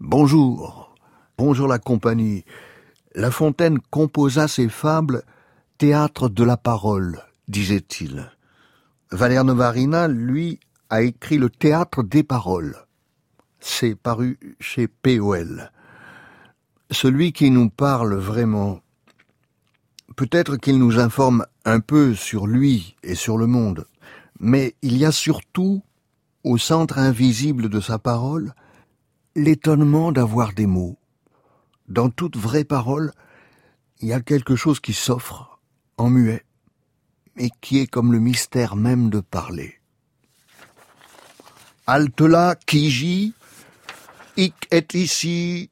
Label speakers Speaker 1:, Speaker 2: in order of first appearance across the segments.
Speaker 1: Bonjour, bonjour la compagnie. La Fontaine composa ses fables théâtre de la parole, disait-il. Valère Novarina, lui, a écrit le théâtre des paroles. C'est paru chez POL. Celui qui nous parle vraiment, peut-être qu'il nous informe un peu sur lui et sur le monde, mais il y a surtout, au centre invisible de sa parole, l'étonnement d'avoir des mots. Dans toute vraie parole, il y a quelque chose qui s'offre, en muet, et qui est comme le mystère même de parler. Halte là, qui hic est ici,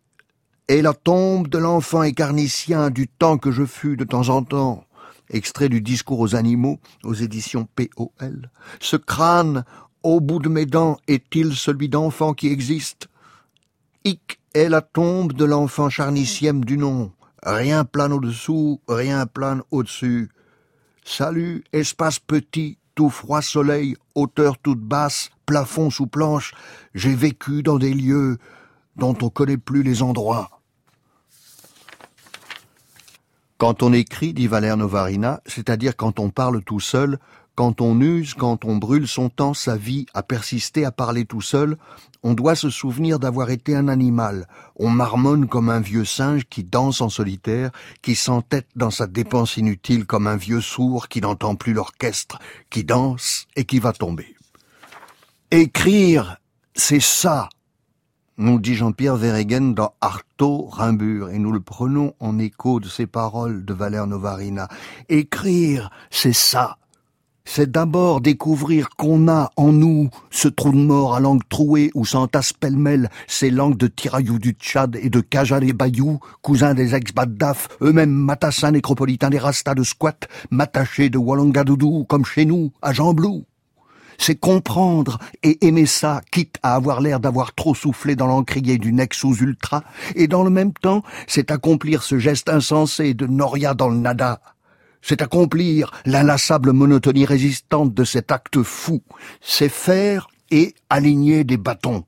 Speaker 1: et la tombe de l'enfant écarnicien du temps que je fus de temps en temps. Extrait du discours aux animaux aux éditions POL. Ce crâne, au bout de mes dents, est-il celui d'enfant qui existe? Hic est la tombe de l'enfant charnicième du nom. Rien plane au-dessous, rien plane au-dessus. Salut, espace petit, tout froid soleil, hauteur toute basse, plafond sous planche, j'ai vécu dans des lieux dont on connaît plus les endroits. Quand on écrit, dit Valère Novarina, c'est-à-dire quand on parle tout seul, quand on use, quand on brûle son temps, sa vie, à persister à parler tout seul, on doit se souvenir d'avoir été un animal. On marmonne comme un vieux singe qui danse en solitaire, qui s'entête dans sa dépense inutile comme un vieux sourd qui n'entend plus l'orchestre, qui danse et qui va tomber. Écrire, c'est ça, nous dit Jean-Pierre Verregen dans Artaud Rimbur, et nous le prenons en écho de ces paroles de Valère Novarina. Écrire, c'est ça. C'est d'abord découvrir qu'on a en nous ce trou de mort à langue trouée où s'entassent pêle-mêle ces langues de tiraillou du Tchad et de Kajal et Bayou, cousins des ex-Baddaf, eux-mêmes matassins nécropolitains des rastas de squat, matachés de Wallangadoudou comme chez nous, à Jean Blou c'est comprendre et aimer ça, quitte à avoir l'air d'avoir trop soufflé dans l'encrier du Nexus Ultra, et dans le même temps, c'est accomplir ce geste insensé de Noria dans le nada. C'est accomplir l'inlassable monotonie résistante de cet acte fou. C'est faire et aligner des bâtons.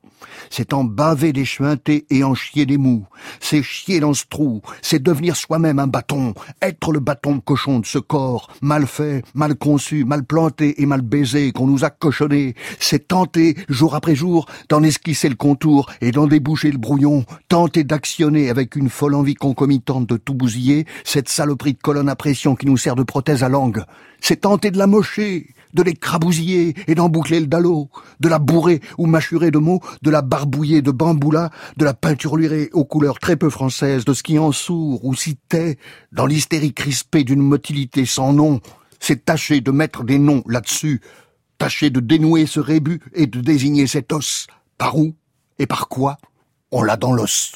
Speaker 1: C'est en baver des chuintés et en chier des mous. C'est chier dans ce trou. C'est devenir soi-même un bâton. Être le bâton cochon de ce corps, mal fait, mal conçu, mal planté et mal baisé qu'on nous a cochonné. C'est tenter, jour après jour, d'en esquisser le contour et d'en déboucher le brouillon. Tenter d'actionner avec une folle envie concomitante de tout bousiller cette saloperie de colonne à pression qui nous sert de prothèse à langue. C'est tenter de la mocher de les crabousiller et d'en boucler le dallo, de la bourrer ou mâchurer de mots, de la barbouiller de bamboula, de la peinturlurer aux couleurs très peu françaises, de ce qui en sourd ou citait, dans l'hystérie crispée d'une motilité sans nom, c'est tâcher de mettre des noms là-dessus, tâcher de dénouer ce rébut et de désigner cet os. Par où et par quoi On l'a dans l'os.